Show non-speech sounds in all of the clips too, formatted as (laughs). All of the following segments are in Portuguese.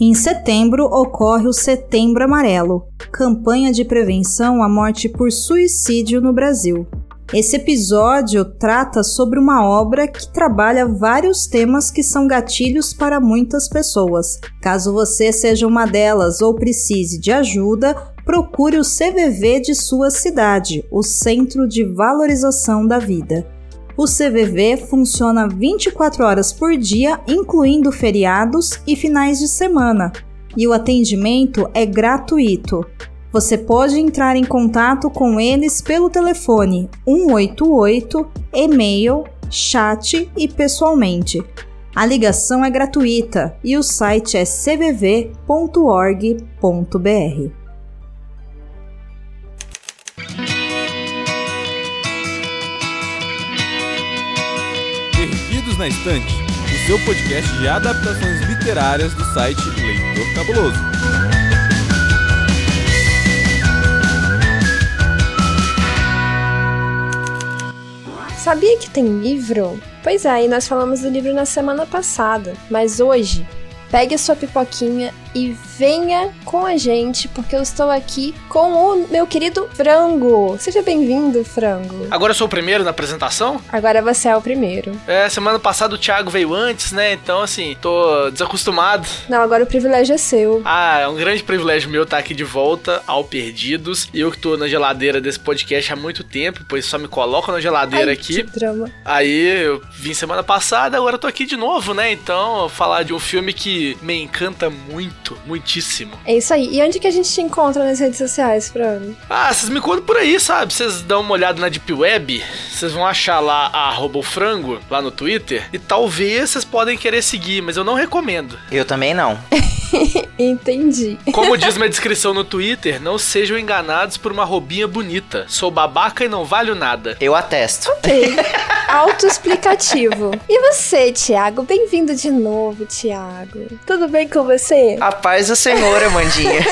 Em setembro ocorre o Setembro Amarelo, campanha de prevenção à morte por suicídio no Brasil. Esse episódio trata sobre uma obra que trabalha vários temas que são gatilhos para muitas pessoas. Caso você seja uma delas ou precise de ajuda, procure o CVV de sua cidade, o Centro de Valorização da Vida. O CVV funciona 24 horas por dia, incluindo feriados e finais de semana, e o atendimento é gratuito. Você pode entrar em contato com eles pelo telefone 188, e-mail, chat e pessoalmente. A ligação é gratuita e o site é cvv.org.br. Perdidos na Estante, o seu podcast de adaptações literárias do site Leitor Cabuloso. Sabia que tem livro? Pois é, e nós falamos do livro na semana passada, mas hoje, pegue a sua pipoquinha e venha com a gente, porque eu estou aqui com o meu querido Frango. Seja bem-vindo, Frango. Agora eu sou o primeiro na apresentação? Agora você é o primeiro. É, semana passada o Thiago veio antes, né? Então, assim, tô desacostumado. Não, agora o privilégio é seu. Ah, é um grande privilégio meu estar aqui de volta ao Perdidos. E eu que tô na geladeira desse podcast há muito tempo, pois só me colocam na geladeira Ai, aqui. Que drama. Aí eu vim semana passada, agora eu tô aqui de novo, né? Então, falar de um filme que me encanta muito, muitíssimo. É isso aí. E onde que a gente te encontra nas redes sociais, Frango? Ah, vocês me contam por aí, sabe? Vocês dão uma olhada na Deep Web, vocês vão achar lá a frango, lá no Twitter, e talvez vocês podem querer seguir, mas eu não recomendo. Eu também não. (laughs) Entendi. Como diz (laughs) minha descrição no Twitter, não sejam enganados por uma roubinha bonita. Sou babaca e não valho nada. Eu atesto. Ok. (laughs) Autoexplicativo. E você, Thiago? Bem-vindo de novo, Thiago. Tudo bem com você? A paz do Senhor, Amandinha. (laughs)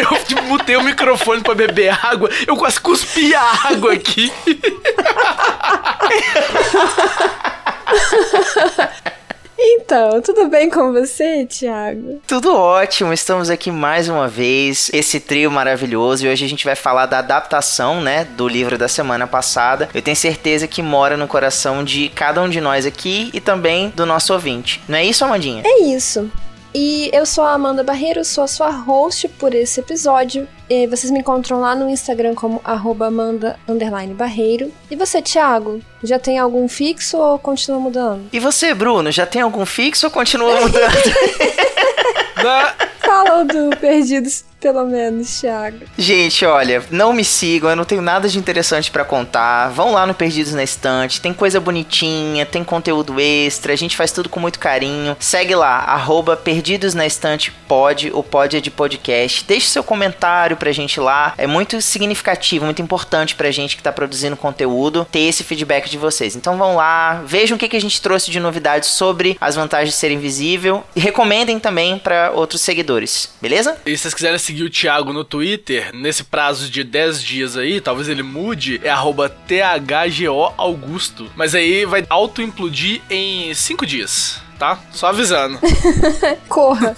eu, eu mutei o microfone pra beber água, eu quase cuspi a água aqui. (laughs) Então, tudo bem com você, Thiago? Tudo ótimo, estamos aqui mais uma vez, esse trio maravilhoso, e hoje a gente vai falar da adaptação, né, do livro da semana passada. Eu tenho certeza que mora no coração de cada um de nós aqui e também do nosso ouvinte. Não é isso, Amandinha? É isso. E eu sou a Amanda Barreiro, sou a sua host por esse episódio. E vocês me encontram lá no Instagram como Amanda Barreiro. E você, Thiago, já tem algum fixo ou continua mudando? E você, Bruno, já tem algum fixo ou continua mudando? (laughs) Fala do Perdidos, pelo menos, Thiago. Gente, olha, não me sigam, eu não tenho nada de interessante para contar. Vão lá no Perdidos na Estante, tem coisa bonitinha, tem conteúdo extra, a gente faz tudo com muito carinho. Segue lá, arroba Perdidos na Estante pode, o pode é de podcast. Deixe seu comentário pra gente lá, é muito significativo, muito importante pra gente que tá produzindo conteúdo, ter esse feedback de vocês. Então vão lá, vejam o que, que a gente trouxe de novidades sobre as vantagens de ser invisível e recomendem também para outros seguidores, beleza? E se vocês quiserem seguir o Thiago no Twitter, nesse prazo de 10 dias aí, talvez ele mude, é arroba THGO Augusto. Mas aí vai auto-implodir em 5 dias tá? Só avisando. (laughs) Corra.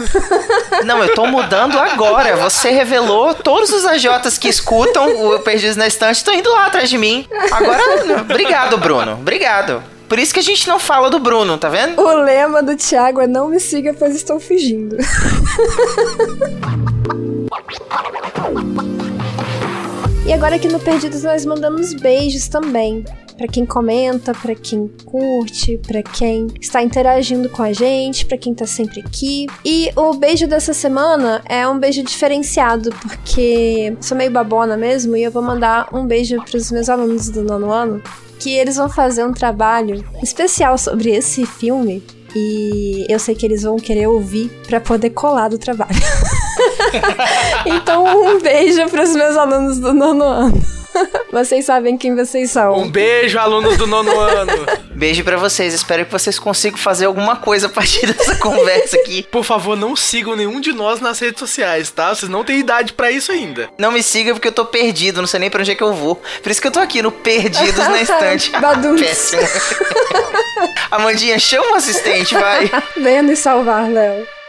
Não, eu tô mudando agora. Você revelou todos os AJs que escutam o Perdidos na Estante estão indo lá atrás de mim. Agora, obrigado, Bruno. Obrigado. Por isso que a gente não fala do Bruno, tá vendo? O lema do Thiago é não me siga, pois estou fugindo. (laughs) e agora aqui no Perdidos nós mandamos beijos também. Para quem comenta, para quem curte, para quem está interagindo com a gente, para quem tá sempre aqui. E o beijo dessa semana é um beijo diferenciado, porque sou meio babona mesmo e eu vou mandar um beijo para os meus alunos do nono ano, que eles vão fazer um trabalho especial sobre esse filme e eu sei que eles vão querer ouvir para poder colar do trabalho. (laughs) (laughs) então, um beijo para os meus alunos do nono ano. (laughs) Vocês sabem quem vocês são. Um beijo, alunos do nono ano. Beijo para vocês. Espero que vocês consigam fazer alguma coisa a partir dessa conversa aqui. Por favor, não sigam nenhum de nós nas redes sociais, tá? Vocês não têm idade para isso ainda. Não me siga porque eu tô perdido, não sei nem pra onde é que eu vou. Por isso que eu tô aqui no Perdidos na Estante. (laughs) Péssimo. Amandinha, chama o assistente, vai. Venha me salvar, Léo.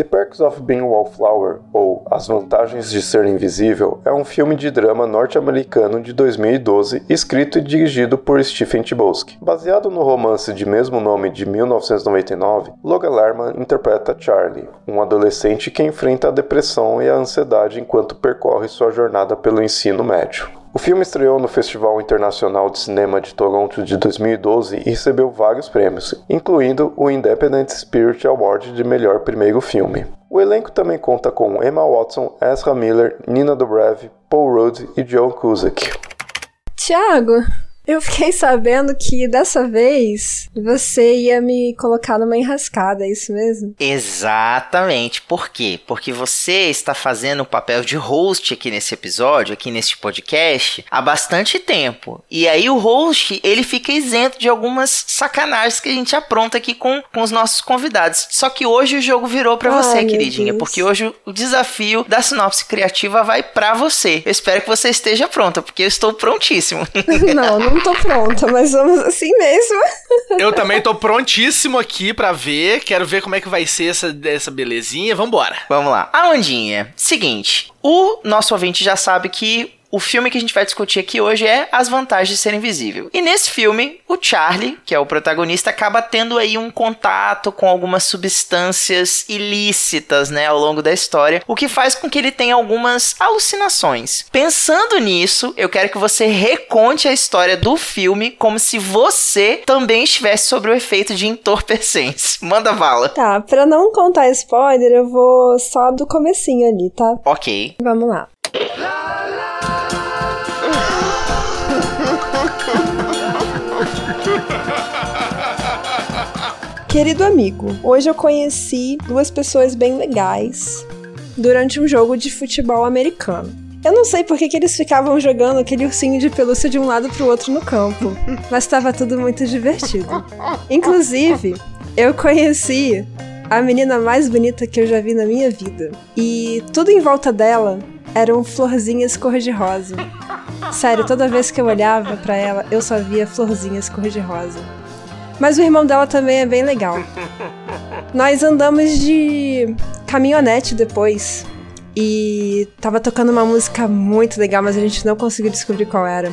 The Perks of Being Wallflower, ou As Vantagens de Ser Invisível, é um filme de drama norte-americano de 2012, escrito e dirigido por Stephen Chbosky. Baseado no romance de mesmo nome de 1999, Logan Lerman interpreta Charlie, um adolescente que enfrenta a depressão e a ansiedade enquanto percorre sua jornada pelo ensino médio. O filme estreou no Festival Internacional de Cinema de Toronto de 2012 e recebeu vários prêmios, incluindo o Independent Spirit Award de melhor primeiro filme. O elenco também conta com Emma Watson, Ezra Miller, Nina Dobrev, Paul Rudd e Joe Cusack. Tiago, eu fiquei sabendo que dessa vez você ia me colocar numa enrascada, é isso mesmo? Exatamente. Por quê? Porque você está fazendo o papel de host aqui nesse episódio, aqui neste podcast, há bastante tempo. E aí o host, ele fica isento de algumas sacanagens que a gente apronta aqui com, com os nossos convidados. Só que hoje o jogo virou para você, queridinha, Deus. porque hoje o desafio da sinopse criativa vai para você. Eu espero que você esteja pronta, porque eu estou prontíssimo. (laughs) não, não tô pronta, mas vamos assim mesmo. Eu também tô prontíssimo aqui pra ver. Quero ver como é que vai ser essa, essa belezinha. Vambora. Vamos lá. Amandinha, seguinte. O nosso ouvinte já sabe que o filme que a gente vai discutir aqui hoje é As Vantagens de Ser Invisível. E nesse filme, o Charlie, que é o protagonista, acaba tendo aí um contato com algumas substâncias ilícitas, né, ao longo da história, o que faz com que ele tenha algumas alucinações. Pensando nisso, eu quero que você reconte a história do filme como se você também estivesse sob o efeito de entorpecentes. (laughs) Manda bala. Tá, pra não contar spoiler, eu vou só do comecinho ali, tá? Ok. Vamos lá. Querido amigo, hoje eu conheci duas pessoas bem legais durante um jogo de futebol americano. Eu não sei por que, que eles ficavam jogando aquele ursinho de pelúcia de um lado pro outro no campo, (laughs) mas estava tudo muito divertido. Inclusive, eu conheci a menina mais bonita que eu já vi na minha vida. E tudo em volta dela eram florzinhas cor-de-rosa. Sério, toda vez que eu olhava pra ela, eu só via florzinhas cor-de-rosa. Mas o irmão dela também é bem legal. Nós andamos de caminhonete depois. E tava tocando uma música muito legal, mas a gente não conseguiu descobrir qual era.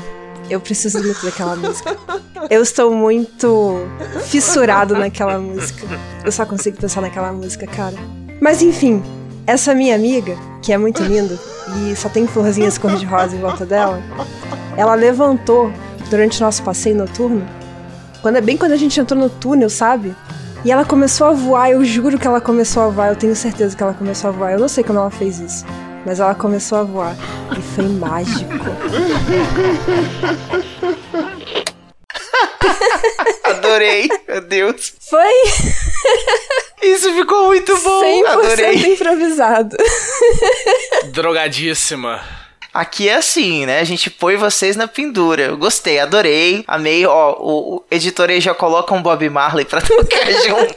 Eu preciso muito daquela música. Eu estou muito fissurado naquela música. Eu só consigo pensar naquela música, cara. Mas enfim, essa minha amiga, que é muito linda e só tem florzinhas cor-de-rosa em volta dela, ela levantou durante o nosso passeio noturno. Quando é bem quando a gente entrou no túnel, sabe? E ela começou a voar, eu juro que ela começou a voar, eu tenho certeza que ela começou a voar. Eu não sei como ela fez isso, mas ela começou a voar. E foi mágico. (laughs) Adorei, meu Deus. Foi Isso ficou muito bom. 100% Adorei. improvisado. Drogadíssima. Aqui é assim, né? A gente põe vocês na pendura. Eu gostei, adorei, amei. Ó, o, o editor aí já coloca um Bob Marley pra (laughs) tocar junto.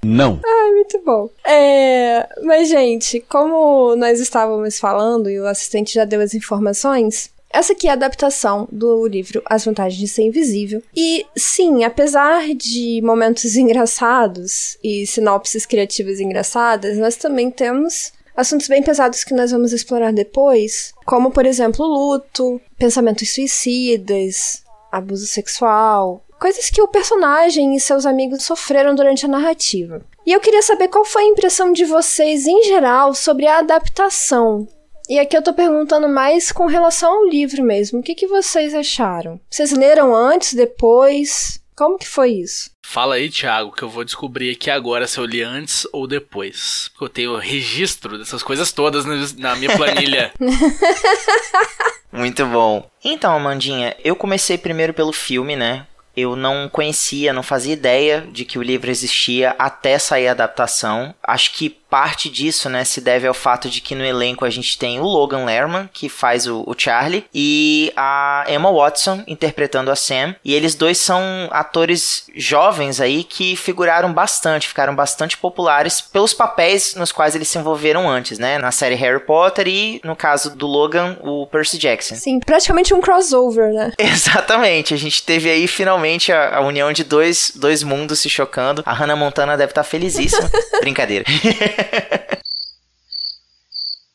Não. Ai, muito bom. É, mas, gente, como nós estávamos falando e o assistente já deu as informações, essa aqui é a adaptação do livro As Vantagens de Ser Invisível. E sim, apesar de momentos (laughs) engraçados e sinopses criativas engraçadas, nós também temos assuntos bem pesados que nós vamos explorar depois, como, por exemplo, luto, pensamentos suicidas, abuso sexual, coisas que o personagem e seus amigos sofreram durante a narrativa. E eu queria saber qual foi a impressão de vocês em geral sobre a adaptação. E aqui eu tô perguntando mais com relação ao livro mesmo. O que, que vocês acharam? Vocês leram antes, depois? Como que foi isso? Fala aí, Thiago, que eu vou descobrir aqui agora se eu li antes ou depois. Porque eu tenho registro dessas coisas todas na- minha planilha. (laughs) Muito bom. Então, Amandinha, eu comecei primeiro pelo filme, né? Eu não conhecia, não fazia ideia de que o livro existia até sair a adaptação. Acho que parte disso, né, se deve ao fato de que no elenco a gente tem o Logan Lerman, que faz o, o Charlie, e a Emma Watson interpretando a Sam. E eles dois são atores jovens aí que figuraram bastante, ficaram bastante populares pelos papéis nos quais eles se envolveram antes, né? Na série Harry Potter e, no caso do Logan, o Percy Jackson. Sim, praticamente um crossover, né? (laughs) Exatamente. A gente teve aí finalmente a, a união de dois, dois mundos se chocando. A Hannah Montana deve estar felizíssima. (laughs) Brincadeira. (laughs) (laughs)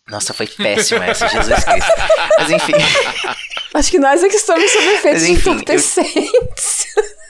Nossa, foi péssima essa, Jesus Cristo. Mas enfim. (laughs) Acho que nós é que estamos sob efeitos enfim, entorpecentes.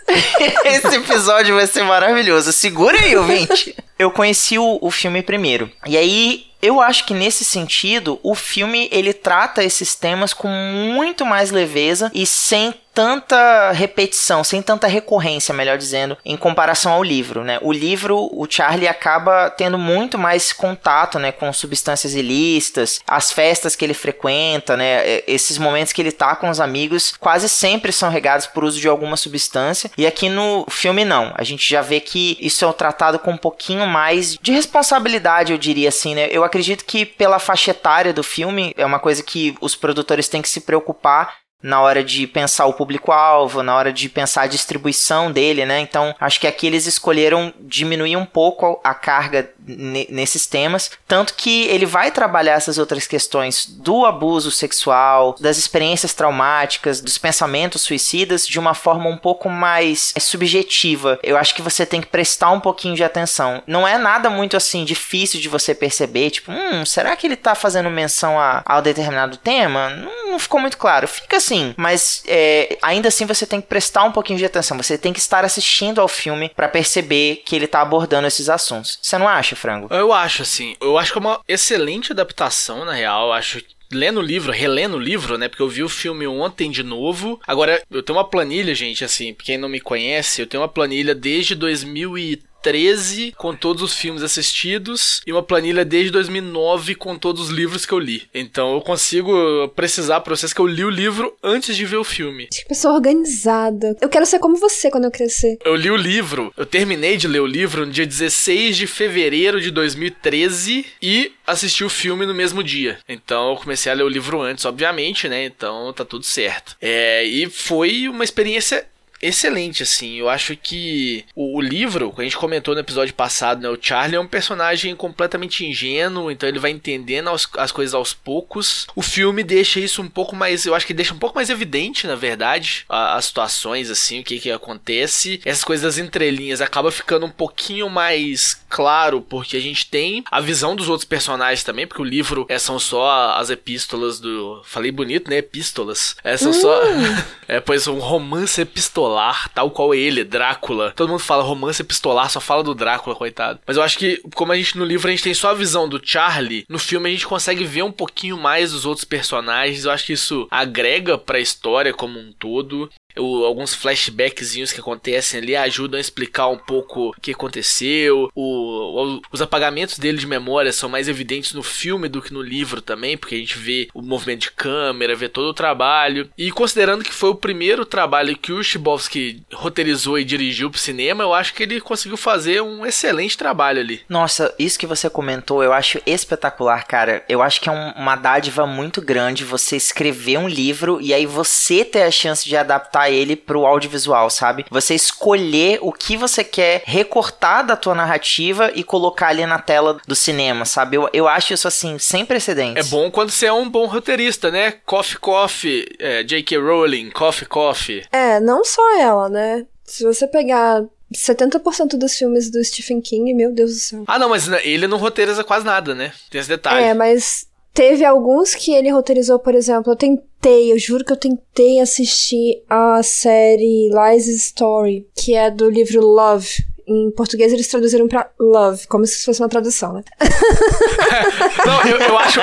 (laughs) Esse episódio vai ser maravilhoso. Segura aí, ouvinte. Eu conheci o, o filme primeiro. E aí, eu acho que nesse sentido, o filme ele trata esses temas com muito mais leveza e sem tanta repetição, sem tanta recorrência, melhor dizendo, em comparação ao livro, né? O livro, o Charlie acaba tendo muito mais contato, né, com substâncias ilícitas, as festas que ele frequenta, né, esses momentos que ele tá com os amigos, quase sempre são regados por uso de alguma substância. E aqui no filme não. A gente já vê que isso é tratado com um pouquinho mais de responsabilidade, eu diria assim, né? Eu acredito que pela faixa etária do filme é uma coisa que os produtores têm que se preocupar na hora de pensar o público-alvo, na hora de pensar a distribuição dele, né? Então, acho que aqui eles escolheram diminuir um pouco a carga nesses temas, tanto que ele vai trabalhar essas outras questões do abuso sexual, das experiências traumáticas, dos pensamentos suicidas de uma forma um pouco mais é, subjetiva. Eu acho que você tem que prestar um pouquinho de atenção. Não é nada muito assim difícil de você perceber, tipo, hum, será que ele tá fazendo menção a, a determinado tema? Não, não ficou muito claro. Fica assim sim, mas é, ainda assim você tem que prestar um pouquinho de atenção. Você tem que estar assistindo ao filme para perceber que ele tá abordando esses assuntos. Você não acha, Frango? Eu acho, assim. Eu acho que é uma excelente adaptação, na real. Eu acho lendo o livro, relendo o livro, né? Porque eu vi o filme ontem de novo. Agora, eu tenho uma planilha, gente, assim, pra quem não me conhece, eu tenho uma planilha desde 2013 2013 com todos os filmes assistidos e uma planilha desde 2009 com todos os livros que eu li. Então eu consigo precisar pra vocês que eu li o livro antes de ver o filme. Que pessoa organizada. Eu quero ser como você quando eu crescer. Eu li o livro, eu terminei de ler o livro no dia 16 de fevereiro de 2013 e assisti o filme no mesmo dia. Então eu comecei a ler o livro antes, obviamente, né? Então tá tudo certo. É, e foi uma experiência excelente, assim. Eu acho que o, o livro, que a gente comentou no episódio passado, né? O Charlie é um personagem completamente ingênuo, então ele vai entendendo as, as coisas aos poucos. O filme deixa isso um pouco mais, eu acho que deixa um pouco mais evidente, na verdade, a, as situações, assim, o que que acontece. Essas coisas das entrelinhas acaba ficando um pouquinho mais claro, porque a gente tem a visão dos outros personagens também, porque o livro é, são só as epístolas do. Falei bonito, né? Epístolas. É, são só. (laughs) é, pois um romance epistolar, tal qual ele, Drácula. Todo mundo fala romance epistolar, só fala do Drácula, coitado. Mas eu acho que, como a gente no livro a gente tem só a visão do Charlie, no filme a gente consegue ver um pouquinho mais dos outros personagens. Eu acho que isso agrega pra história como um todo o, alguns flashbackzinhos que acontecem ali ajudam a explicar um pouco o que aconteceu. O, o, os apagamentos dele de memória são mais evidentes no filme do que no livro também, porque a gente vê o movimento de câmera, vê todo o trabalho. E considerando que foi o primeiro trabalho que o Chibowski roteirizou e dirigiu pro cinema, eu acho que ele conseguiu fazer um excelente trabalho ali. Nossa, isso que você comentou, eu acho espetacular, cara. Eu acho que é um, uma dádiva muito grande você escrever um livro e aí você ter a chance de adaptar ele ele pro audiovisual, sabe? Você escolher o que você quer recortar da tua narrativa e colocar ali na tela do cinema, sabe? Eu, eu acho isso assim, sem precedentes. É bom quando você é um bom roteirista, né? Coffee Coffee, é, J.K. Rowling, Coffee Coffee. É, não só ela, né? Se você pegar 70% dos filmes do Stephen King, meu Deus do céu. Ah, não, mas ele não roteiriza quase nada, né? Tem esse detalhe. É, mas Teve alguns que ele roteirizou, por exemplo, eu tentei, eu juro que eu tentei assistir a série Lies Story, que é do livro Love, em português eles traduziram pra love, como se fosse uma tradução, né? (laughs) Não, eu, eu acho.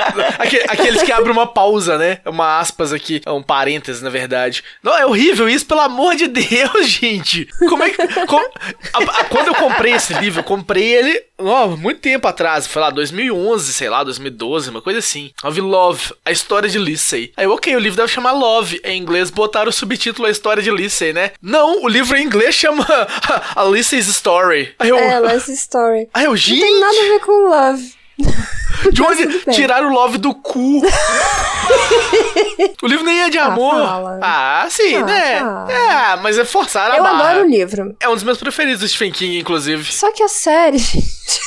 Aqueles que abrem uma pausa, né? Uma aspas aqui, um parênteses, na verdade. Não, é horrível isso, pelo amor de Deus, (laughs) gente. Como é que. Como, a, a, quando eu comprei esse livro, eu comprei ele ó, muito tempo atrás, foi lá, 2011, sei lá, 2012, uma coisa assim. Vi Love, a história de Lissei. Aí, ok, o livro deve chamar Love. Em inglês, botaram o subtítulo A História de Lissei, né? Não, o livro em inglês chama (laughs) A Lissei's Story. Aí eu, É, Last Story. aí eu, Não gente, tem nada a ver com Love. (laughs) (laughs) de onde tiraram o Love do cu? (laughs) o livro nem é de Ah, amor. fala. Ah, sim, Ah, né? fala. É, mas é forçar a Eu barra. adoro o livro. É um dos meus preferidos do Stephen King, inclusive. Só que a série, (laughs) gente,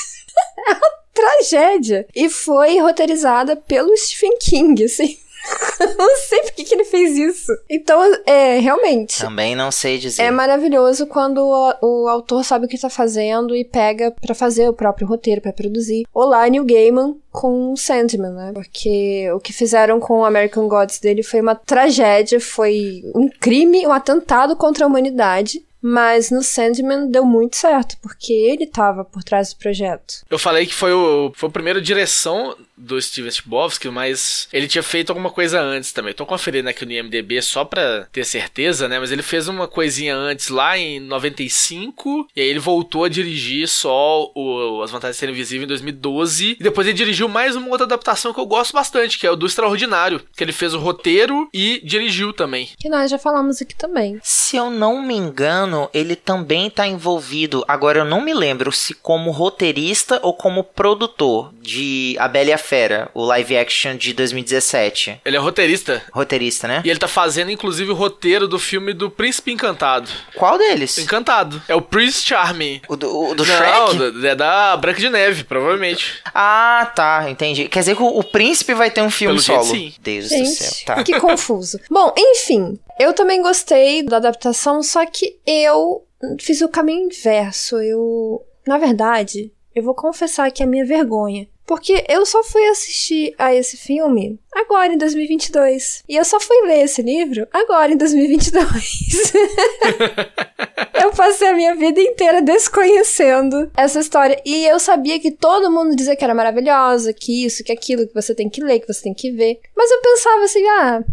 é uma tragédia. E foi roteirizada pelo Stephen King, assim. (laughs) Não sei por que, que ele fez isso. Então, é, realmente. Também não sei dizer. É maravilhoso quando o, o autor sabe o que tá fazendo e pega pra fazer o próprio roteiro, pra produzir. Olá, Neil Gaiman com Sandman, né? Porque o que fizeram com o American Gods dele foi uma tragédia, foi um crime, um atentado contra a humanidade. Mas no Sandman deu muito certo, porque ele tava por trás do projeto. Eu falei que foi o, foi a primeira direção do Steven Chbosky, mas ele tinha feito alguma coisa antes também. Tô conferindo aqui no IMDB só pra ter certeza, né? Mas ele fez uma coisinha antes lá em 95, e aí ele voltou a dirigir só o As Vantagens de Ser Invisível em 2012. E depois ele dirigiu mais uma outra adaptação que eu gosto bastante, que é o do Extraordinário, que ele fez o roteiro e dirigiu também. Que nós já falamos aqui também. Se eu não me engano, ele também tá envolvido. Agora eu não me lembro se como roteirista ou como produtor de A Bela e a Fera, o live action de 2017. Ele é roteirista. Roteirista, né? E ele tá fazendo, inclusive, o roteiro do filme do Príncipe Encantado. Qual deles? Encantado. É o Prince Charming. O do, o do Não, Shrek? da- é da Branca de Neve, provavelmente. Ah, tá, entendi. Quer dizer que o, o príncipe vai ter um filme Pelo jeito, solo. sim. Deus do céu. Gente, Tá. que confuso. Bom, enfim, eu também gostei da adaptação, só que eu fiz o caminho inverso. Eu, na verdade, eu vou confessar que é a minha vergonha. Porque eu só fui assistir a esse filme agora em 2022. E eu só fui ler esse livro agora em 2022. (laughs) eu passei a minha vida inteira desconhecendo essa história. E eu sabia que todo mundo dizia que era maravilhosa, que isso, que aquilo, que você tem que ler, que você tem que ver. Mas eu pensava assim, ah,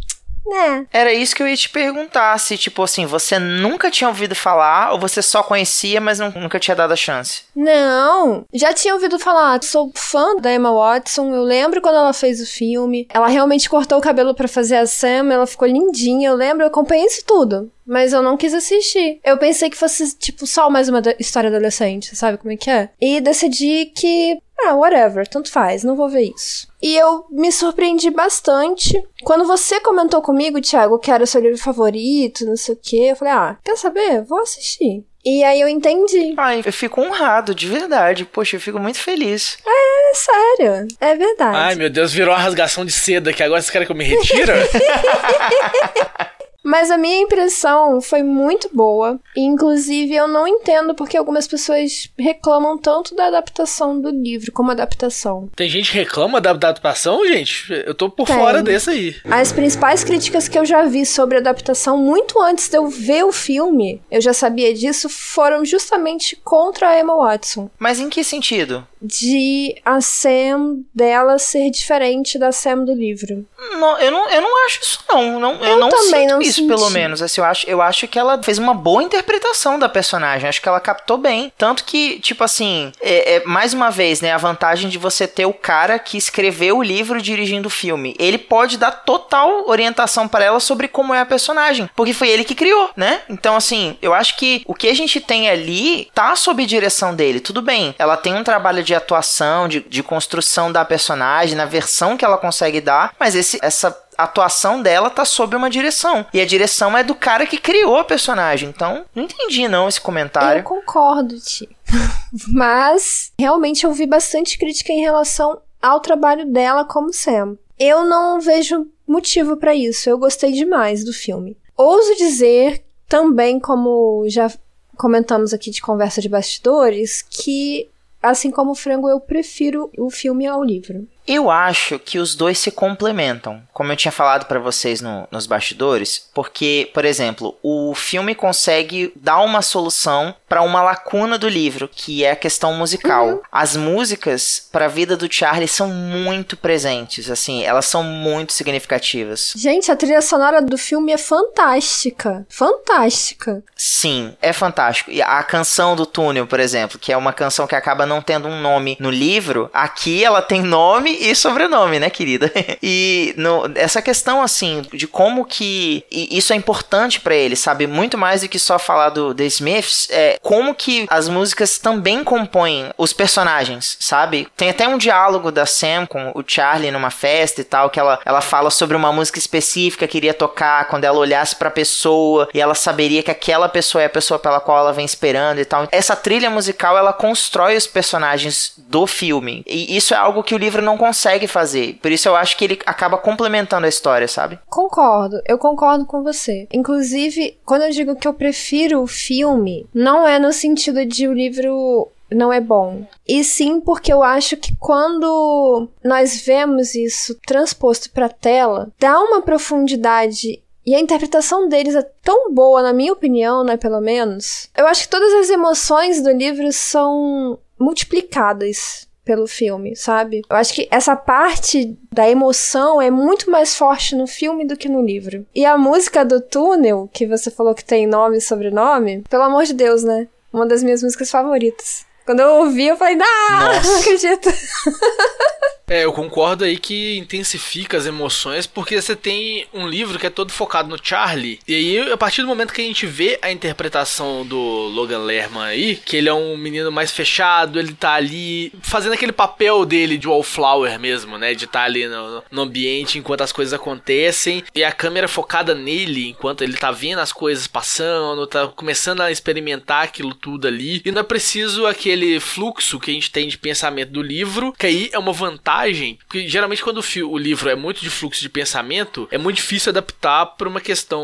né. Era isso que eu ia te perguntar, se tipo assim, você nunca tinha ouvido falar ou você só conhecia, mas não- nunca tinha dado a chance. Não, já tinha ouvido falar, sou fã da Emma Watson, eu lembro quando ela fez o filme, ela realmente cortou o cabelo pra fazer a Sam, ela ficou lindinha, eu lembro, eu acompanhei isso tudo, mas eu não quis assistir. Eu pensei que fosse, tipo, só mais uma história adolescente, sabe como é que é? E decidi que, ah, whatever, tanto faz, não vou ver isso. E eu me surpreendi bastante. Quando você comentou comigo, Thiago, que era seu livro favorito, não sei o quê, eu falei, ah, quer saber? Vou assistir. E aí eu entendi. Ai, eu fico honrado, de verdade. Poxa, eu fico muito feliz. É sério, é verdade. Ai, meu Deus, virou uma rasgação de seda que agora vocês querem que eu me retira? (laughs) Mas a minha impressão foi muito boa. E, inclusive, eu não entendo porque algumas pessoas reclamam tanto da adaptação do livro como adaptação. Tem gente que reclama da adaptação, gente? Eu tô por Tem. fora desse aí. As principais críticas que eu já vi sobre a adaptação, muito antes de eu ver o filme, eu já sabia disso, foram justamente contra a Emma Watson. Mas em que sentido? De a Sam dela ser diferente da Sam do livro. Não, eu, não, eu não acho isso, não. não eu, Eu não também sinto não isso, senti. pelo menos. Assim, eu, acho, eu acho que ela fez uma boa interpretação da personagem. Acho que ela captou bem. Tanto que, tipo assim, é, é, mais uma vez, né? A vantagem de você ter o cara que escreveu o livro dirigindo o filme. Ele pode dar total orientação para ela sobre como é a personagem. Porque foi ele que criou, né? Então, assim, eu acho que o que a gente tem ali tá sob direção dele. Tudo bem. Ela tem um trabalho de atuação, de, de construção da personagem, na versão que ela consegue dar. Mas esse, essa atuação dela tá sob uma direção. E a direção é do cara que criou a personagem. Então, não entendi não esse Eu comentário. concordo, Ti. (laughs) Mas realmente eu vi bastante crítica em relação ao trabalho dela como Sam. Eu não vejo motivo pra isso. Eu gostei demais do filme. Ouso dizer também, como já comentamos aqui de conversa de bastidores, que assim como o frango eu prefiro o filme ao livro. Eu acho que os dois se complementam, como eu tinha falado para vocês no, nos bastidores, porque, por exemplo, o filme consegue dar uma solução para uma lacuna do livro, que é a questão musical. Uhum. As músicas para a vida do Charlie são muito presentes, assim, elas são muito significativas. Gente, a trilha sonora do filme é fantástica, fantástica. Sim, é fantástico. E a canção do túnel, por exemplo, que é uma canção que acaba não tendo um nome no livro, aqui ela tem nome e sobrenome, né, querida? (laughs) e no, essa questão, assim, de como que isso é importante para ele, sabe? Muito mais do que só falar do The Smiths, é como que as músicas também compõem os personagens, sabe? Tem até um diálogo da Sam com o Charlie numa festa e tal, que ela, ela fala sobre uma música específica que iria tocar quando ela olhasse pra pessoa e ela saberia que aquela pessoa é a pessoa pela qual ela vem esperando e tal. Essa trilha musical, ela constrói os personagens do filme. E isso é algo que o livro não consegue fazer. Por isso eu acho que ele acaba complementando a história, sabe? Concordo, eu concordo com você. Inclusive, quando eu digo que eu prefiro o filme, não é no sentido de o livro não é bom. E sim porque eu acho que quando nós vemos isso transposto para tela, dá uma profundidade e a interpretação deles é tão boa, na minha opinião, né, pelo menos. Eu acho que todas as emoções do livro são multiplicadas pelo filme, sabe? Eu acho que essa parte da emoção é muito mais forte no filme do que no livro. E a música do túnel, que você falou que tem nome e sobrenome, pelo amor de Deus, né? Uma das minhas músicas favoritas. Quando eu ouvi, eu falei, ah, não acredito. (laughs) É, eu concordo aí que intensifica as emoções, porque você tem um livro que é todo focado no Charlie, e aí, a partir do momento que a gente vê a interpretação do Logan Lerman aí, que ele é um menino mais fechado, ele tá ali fazendo aquele papel dele de wallflower mesmo, né? De estar tá ali no, no, ambiente enquanto as coisas acontecem, e a câmera focada nele enquanto ele tá vendo as coisas passando, tá começando a experimentar aquilo tudo ali, e não é preciso aquele fluxo que a gente tem de pensamento do livro, que aí é uma vantagem montagem, porque geralmente quando o, o livro é muito de fluxo de pensamento, é muito difícil adaptar para uma questão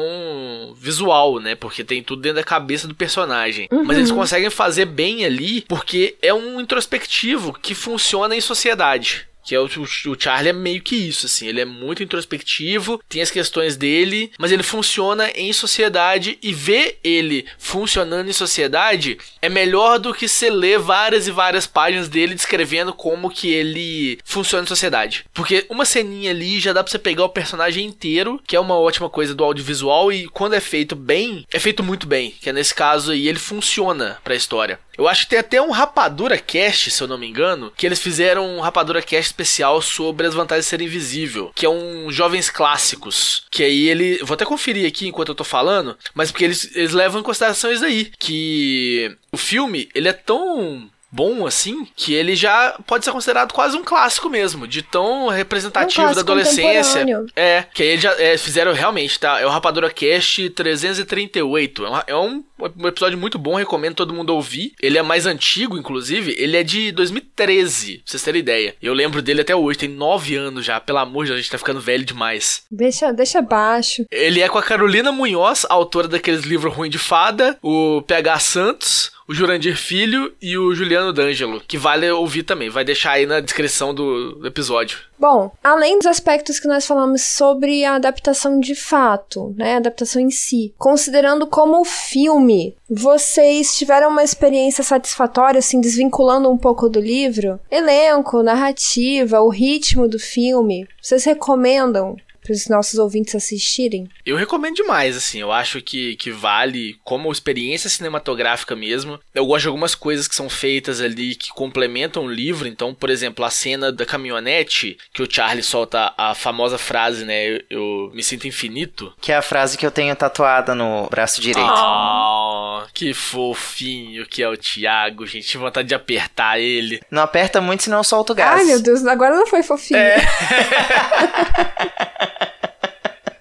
visual, né? Porque tem tudo dentro da cabeça do personagem. Uhum. Mas eles conseguem fazer bem ali porque é um introspectivo que funciona em sociedade. Que é o, o, Charlie é meio que isso, assim. Ele é muito introspectivo, tem as questões dele, mas ele funciona em sociedade e ver ele funcionando em sociedade é melhor do que você ler várias e várias páginas dele descrevendo como que ele funciona em sociedade. Porque uma ceninha ali já dá pra você pegar o personagem inteiro, que é uma ótima coisa do audiovisual, e quando é feito bem, é feito muito bem. Que é nesse caso aí, ele funciona pra história. Eu acho que tem até um Rapadura Cast, se eu não me engano, que eles fizeram um Rapadura Cast especial sobre as vantagens de ser invisível, que é um Jovens Clássicos. Que aí ele. Vou até conferir aqui enquanto eu tô falando, mas porque eles, eles levam em consideração isso aí. Que o filme, ele é tão bom assim, que ele já pode ser considerado quase um clássico mesmo, de tão representativo um da adolescência. É, que aí eles já é, fizeram realmente, tá? É o Rapadura Cast 338. É, uma, é um, um episódio muito bom, recomendo todo mundo ouvir. Ele é mais antigo, inclusive, ele é de 2013, pra vocês terem ideia. Eu lembro dele até hoje, tem nove anos já, pelo amor de Deus, a gente tá ficando velho demais. Deixa, deixa baixo. Ele é com a Carolina Munhoz, autora daqueles livros ruins de fada, o PH Santos, o Jurandir Filho e o Juliano D'Angelo, que vale ouvir também, vai deixar aí na descrição do, episódio. Bom, além dos aspectos que nós falamos sobre a adaptação de fato, né, a adaptação em si, considerando como filme, vocês tiveram uma experiência satisfatória, assim, desvinculando um pouco do livro? Elenco, narrativa, o ritmo do filme, vocês recomendam para os nossos ouvintes assistirem? Eu recomendo demais, assim. Eu acho que, que vale como experiência cinematográfica mesmo. Eu gosto de algumas coisas que são feitas ali que complementam o livro. Então, por exemplo, a cena da caminhonete, que o Charlie solta a famosa frase, né? Eu, eu me sinto infinito. Que é a frase que eu tenho tatuada no braço direito. Oh, que fofinho que é o Thiago, gente. Vontade de apertar ele. Não aperta muito, senão solta o gás. Ai, meu Deus, agora não foi fofinho. É. (laughs)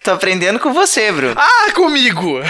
Tô aprendendo com você, Bruno. Ah, comigo! (laughs)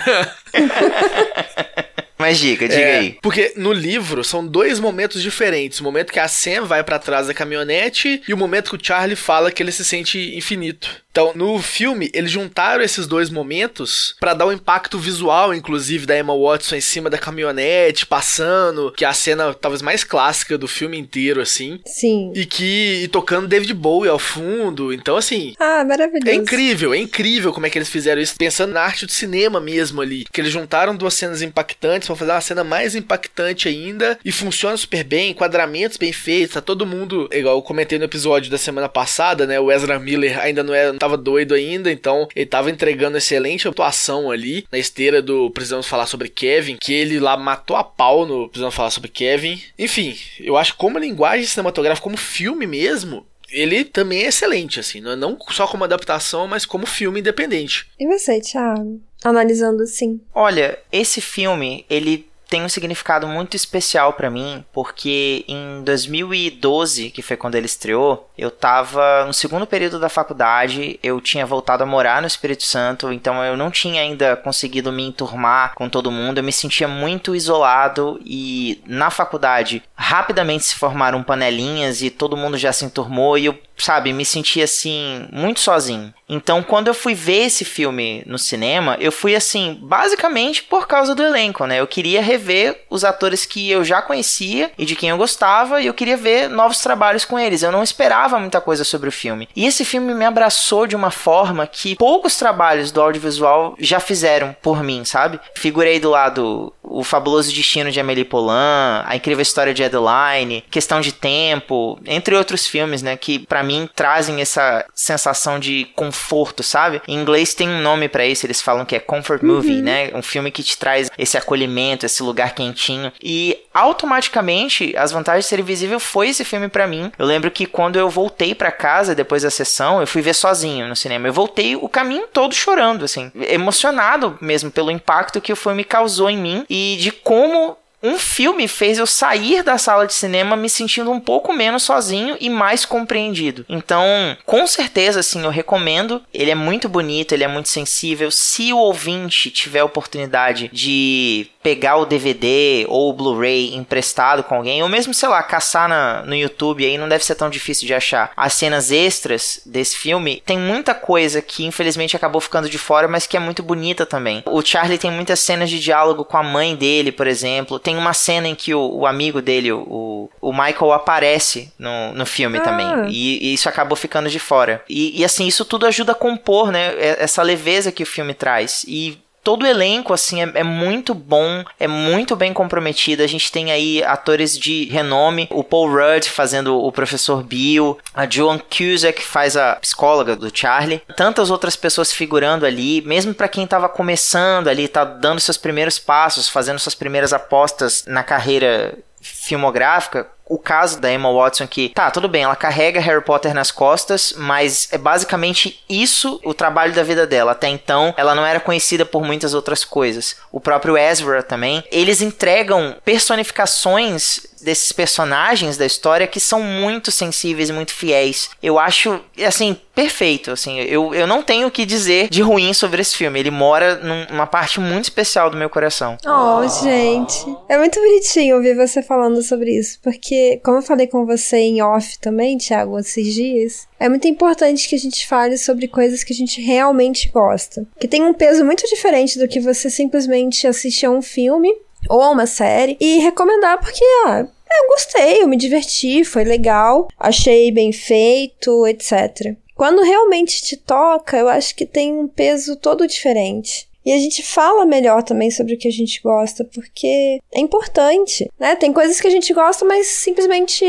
Mas diga, diga é, aí. Porque no livro são dois momentos diferentes. O momento que a Sam vai para trás da caminhonete e o momento que o Charlie fala que ele se sente infinito. Então, no filme, eles juntaram esses dois momentos para dar um impacto visual, inclusive, da Emma Watson em cima da caminhonete, passando, que é a cena talvez mais clássica do filme inteiro, assim. Sim. E que e tocando David Bowie ao fundo. Então, assim. Ah, maravilhoso. É incrível, é incrível como é que eles fizeram isso, pensando na arte do cinema mesmo ali. Que eles juntaram duas cenas impactantes pra fazer uma cena mais impactante ainda. E funciona super bem, enquadramentos bem feitos, tá todo mundo. Igual eu comentei no episódio da semana passada, né? O Ezra Miller ainda não, era, não tava doido ainda, então ele tava entregando excelente atuação ali na esteira do Precisamos Falar sobre Kevin, que ele lá matou a pau no Precisamos Falar sobre Kevin. Enfim, eu acho que como linguagem cinematográfica, como filme mesmo, ele também é excelente, assim, não só como adaptação, mas como filme independente. E você, Thiago? Analisando assim. Olha, esse filme, ele tem um significado muito especial para mim, porque em 2012, que foi quando ele estreou, eu tava no segundo período da faculdade, eu tinha voltado a morar no Espírito Santo, então eu não tinha ainda conseguido me enturmar com todo mundo, eu me sentia muito isolado e na faculdade rapidamente se formaram panelinhas e todo mundo já se enturmou e eu sabe, me senti assim, muito sozinho. Então, quando eu fui ver esse filme no cinema, eu fui assim, basicamente por causa do elenco, né? Eu queria rever os atores que eu já conhecia e de quem eu gostava, e eu queria ver novos trabalhos com eles. Eu não esperava muita coisa sobre o filme. E esse filme me abraçou de uma forma que poucos trabalhos do audiovisual já fizeram por mim, sabe? Figurei do lado O Fabuloso Destino de Amélie Poulain, A Incrível História de Adeline, Questão de Tempo, entre outros filmes, né, que para mim trazem essa sensação de conforto, sabe? Em inglês tem um nome para isso, eles falam que é comfort movie, uhum. né? Um filme que te traz esse acolhimento, esse lugar quentinho. E automaticamente, As Vantagens de Ser Invisível foi esse filme para mim. Eu lembro que quando eu voltei para casa depois da sessão, eu fui ver sozinho no cinema. Eu voltei o caminho todo chorando, assim, emocionado mesmo pelo impacto que o filme causou em mim e de como um filme fez eu sair da sala de cinema me sentindo um pouco menos sozinho e mais compreendido. Então, com certeza, assim, eu recomendo. Ele é muito bonito, ele é muito sensível. Se o ouvinte tiver a oportunidade de pegar o DVD ou o Blu-ray emprestado com alguém, ou mesmo, sei lá, caçar na, no YouTube aí, não deve ser tão difícil de achar. As cenas extras desse filme tem muita coisa que infelizmente acabou ficando de fora, mas que é muito bonita também. O Charlie tem muitas cenas de diálogo com a mãe dele, por exemplo tem uma cena em que o, o amigo dele, o, o Michael, aparece no, no filme ah. também. E, e, isso acabou ficando de fora. E, e assim, isso tudo ajuda a compor, né? Essa leveza que o filme traz. E todo o elenco, assim, é, é, muito bom, é muito bem comprometido. A gente tem aí atores de renome, o Paul Rudd fazendo o professor Bill, a Joan Cusack faz a psicóloga do Charlie, tantas outras pessoas figurando ali, mesmo para quem tava começando ali, tá dando seus primeiros passos, fazendo suas primeiras apostas na carreira filmográfica, o caso da Emma Watson que, tá, tudo bem, ela carrega Harry Potter nas costas, mas é basicamente isso o trabalho da vida dela. Até então, ela não era conhecida por muitas outras coisas. O próprio Ezra também. Eles entregam personificações desses personagens da história que são muito sensíveis muito fiéis. Eu acho, assim, perfeito, assim. Eu, eu não tenho o que dizer de ruim sobre esse filme. Ele mora numa parte muito especial do meu coração. Oh, gente. É muito bonitinho ouvir você falando sobre isso, porque, como eu falei com você em off também, Thiago, esses dias, é muito importante que a gente fale sobre coisas que a gente realmente gosta. Que tem um peso muito diferente do que você simplesmente assistir a um filme ou uma série e recomendar porque, ah, eu gostei, eu me diverti, foi legal, achei bem feito, etc. Quando realmente te toca, eu acho que tem um peso todo diferente. E a gente fala melhor também sobre o que a gente gosta, porque é importante, né? Tem coisas que a gente gosta, mas simplesmente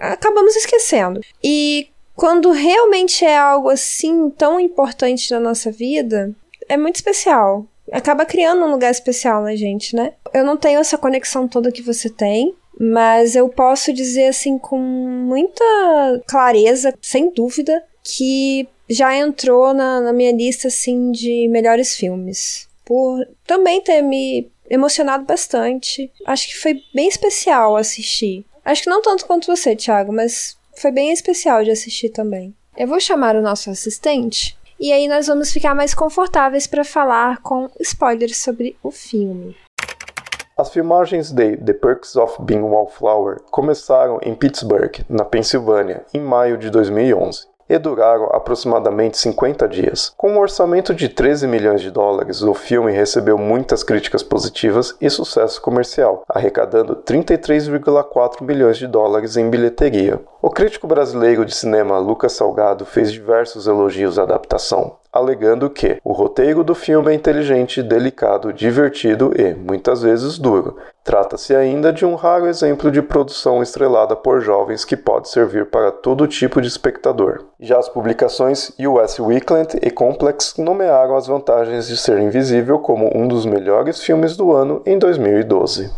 acabamos esquecendo. E quando realmente é algo assim tão importante na nossa vida, é muito especial acaba criando um lugar especial na gente, né? Eu não tenho essa conexão toda que você tem, mas eu posso dizer assim com muita clareza, sem dúvida, que já entrou na, na minha lista assim de melhores filmes. Por também ter me emocionado bastante. Acho que foi bem especial assistir. Acho que não tanto quanto você, Thiago, mas foi bem especial de assistir também. Eu vou chamar o nosso assistente e aí nós vamos ficar mais confortáveis para falar com spoilers sobre o filme. As filmagens de The Perks of Being Wallflower começaram em Pittsburgh, na Pensilvânia, em maio de 2011. E duraram aproximadamente 50 dias. Com um orçamento de 13 milhões de dólares, o filme recebeu muitas críticas positivas e sucesso comercial, arrecadando 33,4 milhões de dólares em bilheteria. O crítico brasileiro de cinema Lucas Salgado fez diversos elogios à adaptação, alegando que o roteiro do filme é inteligente, delicado, divertido e, muitas vezes, duro. Trata-se ainda de um raro exemplo de produção estrelada por jovens que pode servir para todo tipo de espectador. Já as publicações US Weekend e Complex nomearam as vantagens de ser invisível como um dos melhores filmes do ano em 2012.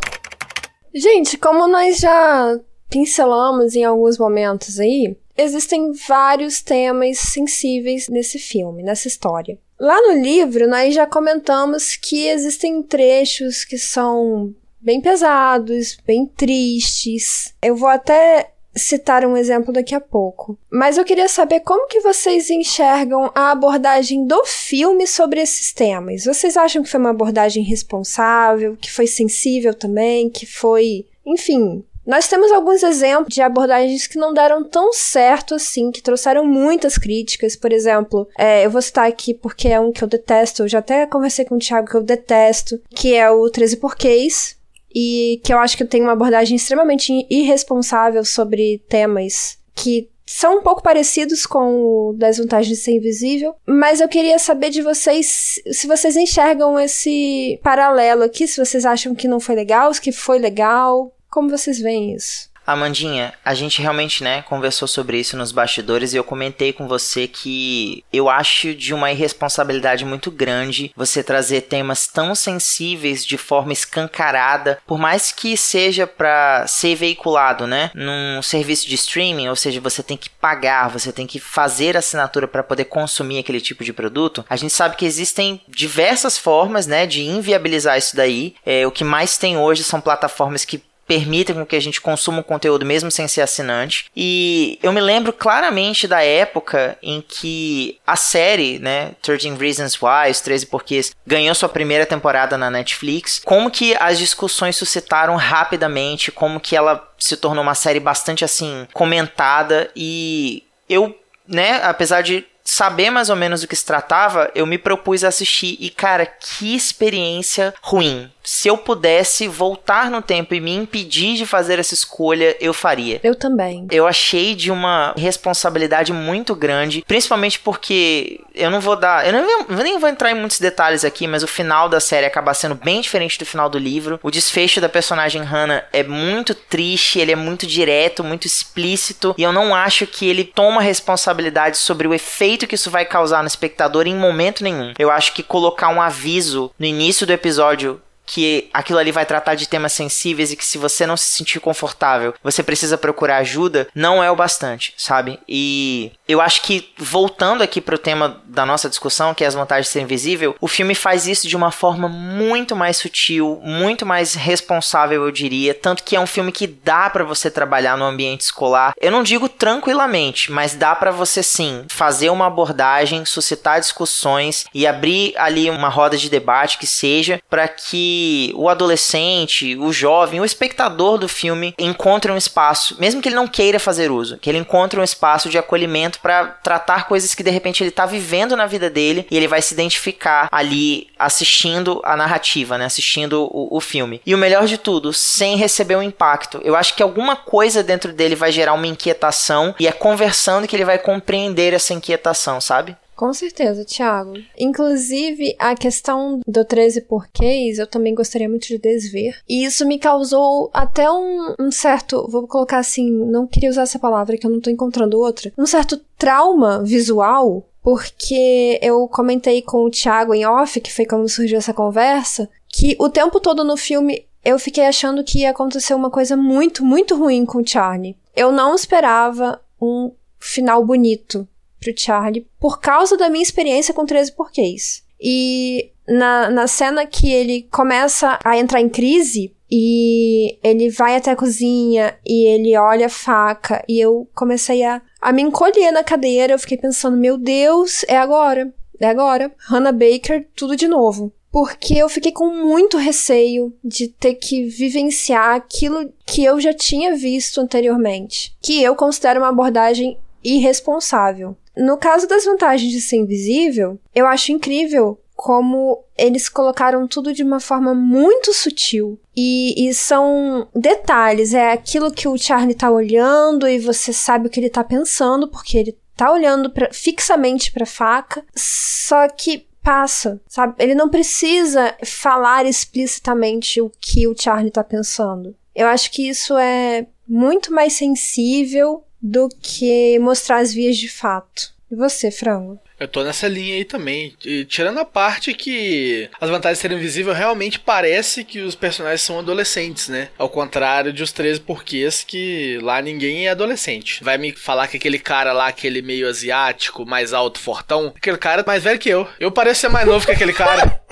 Gente, como nós já pincelamos em alguns momentos aí, existem vários temas sensíveis nesse filme, nessa história. Lá no livro, nós já comentamos que existem trechos que são bem pesados, bem tristes. Eu vou até citar um exemplo daqui a pouco. Mas eu queria saber como que vocês enxergam a abordagem do filme sobre esses temas. Vocês acham que foi uma abordagem responsável, que foi sensível também, que foi, enfim, nós temos alguns exemplos de abordagens que não deram tão certo assim, que trouxeram muitas críticas. Por exemplo, é, eu vou citar aqui porque é um que eu detesto, eu já até conversei com o Thiago que eu detesto, que é o 13 Porquês, e que eu acho que tem uma abordagem extremamente irresponsável sobre temas que são um pouco parecidos com o das vantagens de ser invisível, mas eu queria saber de vocês se vocês enxergam esse paralelo aqui, se vocês acham que não foi legal, se que foi legal, como vocês veem isso? Amandinha, a gente realmente, né, conversou sobre isso nos bastidores e eu comentei com você que eu acho de uma irresponsabilidade muito grande você trazer temas tão sensíveis de forma escancarada, por mais que seja para ser veiculado, né, num serviço de streaming, ou seja, você tem que pagar, você tem que fazer assinatura para poder consumir aquele tipo de produto. A gente sabe que existem diversas formas, né, de inviabilizar isso daí. É, o que mais tem hoje são plataformas que permitem que a gente consuma o conteúdo mesmo sem ser assinante. E eu me lembro claramente da época em que a série, né, 13 Reasons Why, os 13 Porquês, ganhou sua primeira temporada na Netflix, como que as discussões suscitaram rapidamente, como que ela se tornou uma série bastante assim comentada e eu, né, apesar de saber mais ou menos do que se tratava, eu me propus a assistir e cara, que experiência ruim se eu pudesse voltar no tempo e me impedir de fazer essa escolha, eu faria. Eu também. Eu achei de uma responsabilidade muito grande, principalmente porque eu não vou dar. Eu, eu nem vou entrar em muitos detalhes aqui, mas o final da série acaba sendo bem diferente do final do livro. O desfecho da personagem Hannah é muito triste, ele é muito direto, muito explícito, e eu não acho que ele toma responsabilidade sobre o efeito que isso vai causar no espectador em momento nenhum. Eu acho que colocar um aviso no início do episódio que aquilo ali vai tratar de temas sensíveis e que se você não se sentir confortável, você precisa procurar ajuda, não é o bastante, sabe? E eu acho que voltando aqui pro tema da nossa discussão, que é as vantagens de ser invisível, o filme faz isso de uma forma muito mais sutil, muito mais responsável, eu diria, tanto que é um filme que dá para você trabalhar no ambiente escolar. Eu não digo tranquilamente, mas dá para você sim fazer uma abordagem, suscitar discussões e abrir ali uma roda de debate que seja para que o adolescente, o jovem, o espectador do filme encontre um espaço, mesmo que ele não queira fazer uso, que ele encontre um espaço de acolhimento para tratar coisas que de repente ele está vivendo na vida dele e ele vai se identificar ali assistindo a narrativa, né? Assistindo o, o filme. E o melhor de tudo, sem receber um impacto. Eu acho que alguma coisa dentro dele vai gerar uma inquietação e é conversando que ele vai compreender essa inquietação, sabe? Com certeza, Thiago. Inclusive, a questão do 13 porquês eu também gostaria muito de desver. E isso me causou até um, um, certo. Vou colocar assim, não queria usar essa palavra que eu não tô encontrando outra. Um certo trauma visual. Porque eu comentei com o Thiago em off, que foi como surgiu essa conversa, que o tempo todo no filme eu fiquei achando que ia acontecer uma coisa muito, muito ruim com o Charlie. Eu não esperava um final bonito pro Charlie por causa da minha experiência com 13 porquês. E na, na cena que ele começa a entrar em crise e ele vai até a cozinha e ele olha a faca e eu comecei a, a me encolher na cadeira. Eu fiquei pensando, meu Deus, é agora, é agora. Hannah Baker, tudo de novo. Porque eu fiquei com muito receio de ter que vivenciar aquilo que eu já tinha visto anteriormente. Que eu considero uma abordagem irresponsável. No caso das vantagens de ser invisível, eu acho incrível como eles colocaram tudo de uma forma muito sutil. E, e, são detalhes, é aquilo que o Charlie tá olhando e você sabe o que ele tá pensando, porque ele tá olhando pra, fixamente pra faca. Só que passa, sabe? Ele não precisa falar explicitamente o que o Charlie tá pensando. Eu acho que isso é muito mais sensível do que mostrar as vias de fato. E você, Frango? Eu tô nessa linha aí também. E, tirando a parte que as vantagens de ser invisível, realmente parece que os personagens são adolescentes, né? Ao contrário de os 13 porquês, que lá ninguém é adolescente. Vai me falar que aquele cara lá, aquele meio asiático, mais alto, fortão, aquele cara é mais velho que eu. Eu pareço ser mais novo que aquele cara. (laughs)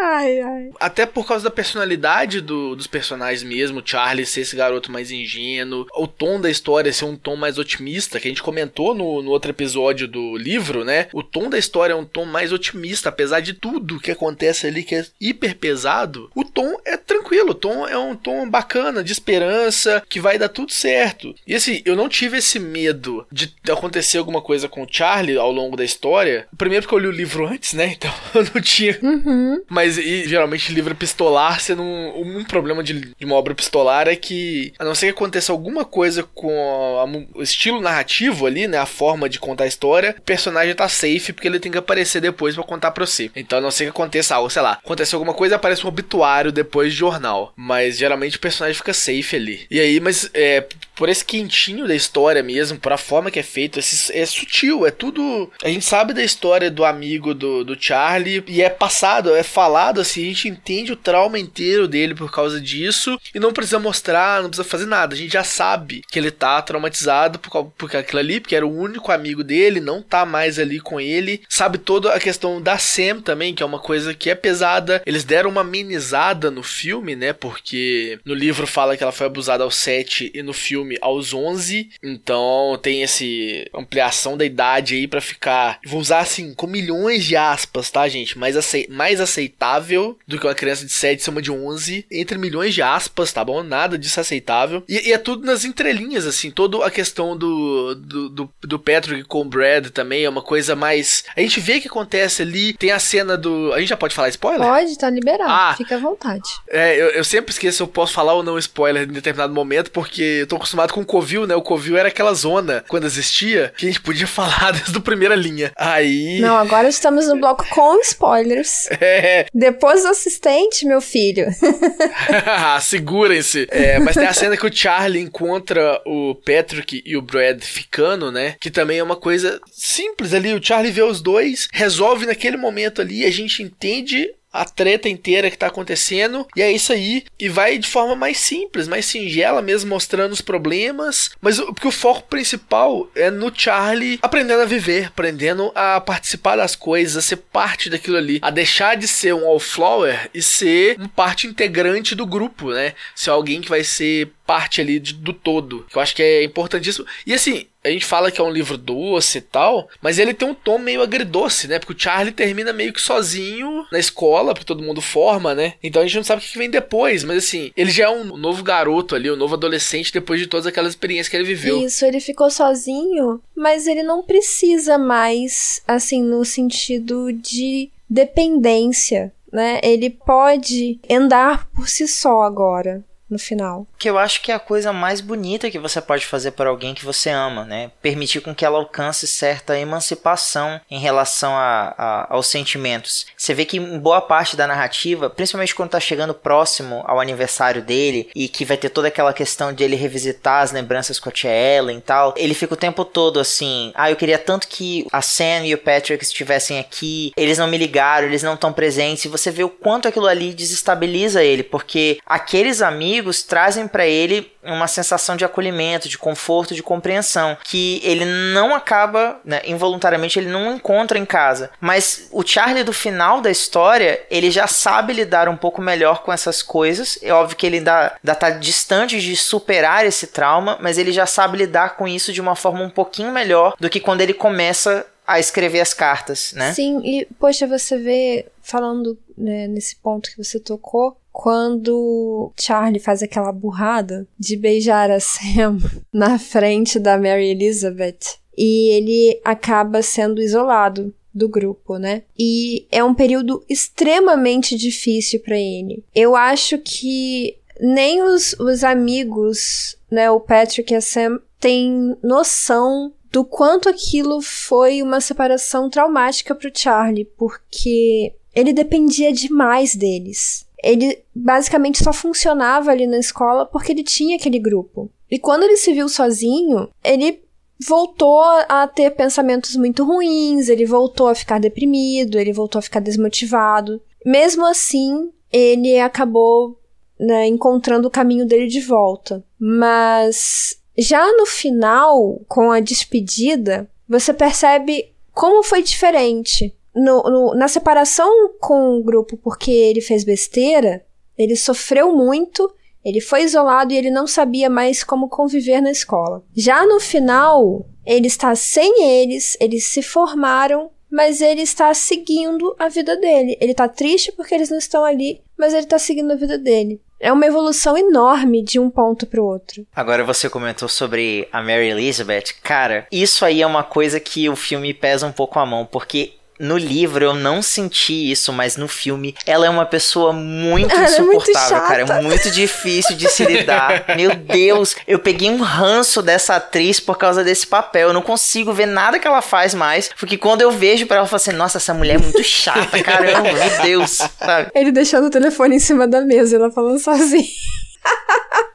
Ai, ai. Até por causa da personalidade do, dos personagens mesmo, Charlie ser esse garoto mais ingênuo, o tom da história ser um tom mais otimista, que a gente comentou no, no outro episódio do livro, né? O tom da história é um tom mais otimista, apesar de tudo que acontece ali que é hiper pesado. O tom é tranquilo, o tom é um tom bacana, de esperança, que vai dar tudo certo. E assim, eu não tive esse medo de acontecer alguma coisa com o Charlie ao longo da história. Primeiro porque eu li o livro antes, né? (laughs) Então eu não tinha. Uhum. Mas mas e, geralmente livro epistolar, sendo um, problema de, de, uma obra epistolar é que, a não ser que aconteça alguma coisa com a, a, o estilo narrativo ali, né, a forma de contar a história, o personagem tá safe porque ele tem que aparecer depois para contar pra você. Então, a não ser que aconteça algo, sei lá, acontece alguma coisa aparece um obituário depois de jornal, mas geralmente o personagem fica safe ali. E aí, mas é, por esse quentinho da história mesmo, por a forma que é feito, é, é sutil, é tudo. A gente sabe da história do amigo do, do Charlie e é passado, é falado falado, assim, a gente entende o trauma inteiro dele por causa disso e não precisa mostrar, não precisa fazer nada. A gente já sabe que ele tá traumatizado por, por aquilo ali, porque era o único amigo dele, não tá mais ali com ele. Sabe toda a questão da Sam também, que é uma coisa que é pesada. Eles deram uma amenizada no filme, né? Porque no livro fala que ela foi abusada aos 7 e no filme aos 11. Então tem esse ampliação da idade aí para ficar, vou usar assim com milhões de aspas, tá, gente? Mais, acei mais aceitável aceitável do que uma criança de 7 ser uma de 11, entre milhões de aspas, tá bom? Nada disso é aceitável. E, e é tudo nas entrelinhas, assim, toda a questão do, do, do, do Patrick com o Brad também é uma coisa mais. A gente vê o que acontece ali, tem a cena do. A gente já pode falar spoiler? Pode, tá liberado, ah, fica à vontade. É, eu, eu sempre esqueço se eu posso falar ou não spoiler em determinado momento, porque eu tô acostumado com o Covil, né? O Covil era aquela zona, quando existia, que a gente podia (laughs) falar desde a primeira linha. Aí. Não, agora estamos no bloco com spoilers. (laughs) É, depois do assistente, meu filho. (laughs) (laughs) Segurem-se. É, mas tem a cena que o Charlie encontra o Patrick e o Brad ficando, né? Que também é uma coisa simples ali. O Charlie vê os dois, resolve naquele momento ali, a gente entende a treta inteira que tá acontecendo. E é isso aí. E vai de forma mais simples, mais singela mesmo, mostrando os problemas. Mas porque o foco principal é no Charlie aprendendo a viver, aprendendo a participar das coisas, a ser parte daquilo ali. A deixar de ser um wallflower e ser uma parte integrante do grupo, né? Ser alguém que vai ser parte ali de, do todo. Que eu acho que é importantíssimo. E assim, a gente fala que é um livro doce e tal, mas ele tem um tom meio agridoce, né? Porque o Charlie termina meio que sozinho na escola, porque todo mundo forma, né? Então a gente não sabe o que vem depois, mas assim, ele já é um novo garoto ali, um novo adolescente depois de todas aquelas experiências que ele viveu. Isso, ele ficou sozinho, mas ele não precisa mais, assim, no sentido de dependência, né? Ele pode andar por si só agora no final. Que eu acho que é a coisa mais bonita que você pode fazer para alguém que você ama, né? Permitir com que ela alcance certa emancipação em relação a, a, aos sentimentos. Você vê que em boa parte da narrativa, principalmente quando tá chegando próximo ao aniversário dele e que vai ter toda aquela questão de ele revisitar as lembranças com a tia Ellen e tal, ele fica o tempo todo assim: ah, eu queria tanto que a Sam e o Patrick estivessem aqui, eles não me ligaram, eles não estão presentes, e você vê o quanto aquilo ali desestabiliza ele, porque aqueles amigos amigos trazem para ele uma sensação de acolhimento, de conforto, de compreensão, que ele não acaba, né, involuntariamente, ele não encontra em casa. Mas o Charlie do final da história, ele já sabe lidar um pouco melhor com essas coisas. É óbvio que ele ainda, ainda tá distante de superar esse trauma, mas ele já sabe lidar com isso de uma forma um pouquinho melhor do que quando ele começa a escrever as cartas, né? Sim, e poxa, você vê, falando né, nesse ponto que você tocou, quando Charlie faz aquela burrada de beijar a Sam (laughs) na frente da Mary Elizabeth e ele acaba sendo isolado do grupo, né? E é um período extremamente difícil para ele. Eu acho que nem os, os amigos, né, o Patrick e a Sam, têm noção do quanto aquilo foi uma separação traumática pro Charlie, porque ele dependia demais deles. Ele basicamente só funcionava ali na escola porque ele tinha aquele grupo. E quando ele se viu sozinho, ele voltou a ter pensamentos muito ruins, ele voltou a ficar deprimido, ele voltou a ficar desmotivado. Mesmo assim, ele acabou né, encontrando o caminho dele de volta. Mas já no final, com a despedida, você percebe como foi diferente. No, no, na separação com o grupo porque ele fez besteira, ele sofreu muito ele foi isolado e ele não sabia mais como conviver na escola. Já no final, ele está sem eles, eles se formaram, mas ele está seguindo a vida dele. Ele está triste porque eles não estão ali, mas ele está seguindo a vida dele. É uma evolução enorme de um ponto para o outro. Agora você comentou sobre a Mary Elizabeth. Cara, isso aí é uma coisa que o filme pesa um pouco a mão, porque no livro eu não senti isso, mas no filme ela é uma pessoa muito ela insuportável, é muito cara. É muito difícil de se lidar. (laughs) Meu Deus, eu peguei um ranço dessa atriz por causa desse papel. Eu não consigo ver nada que ela faz mais, porque quando eu vejo para ela, eu falo assim: nossa, essa mulher é muito chata, (laughs) caramba, meu Deus, sabe? Ele deixando o telefone em cima da mesa, ela falando sozinha. (laughs)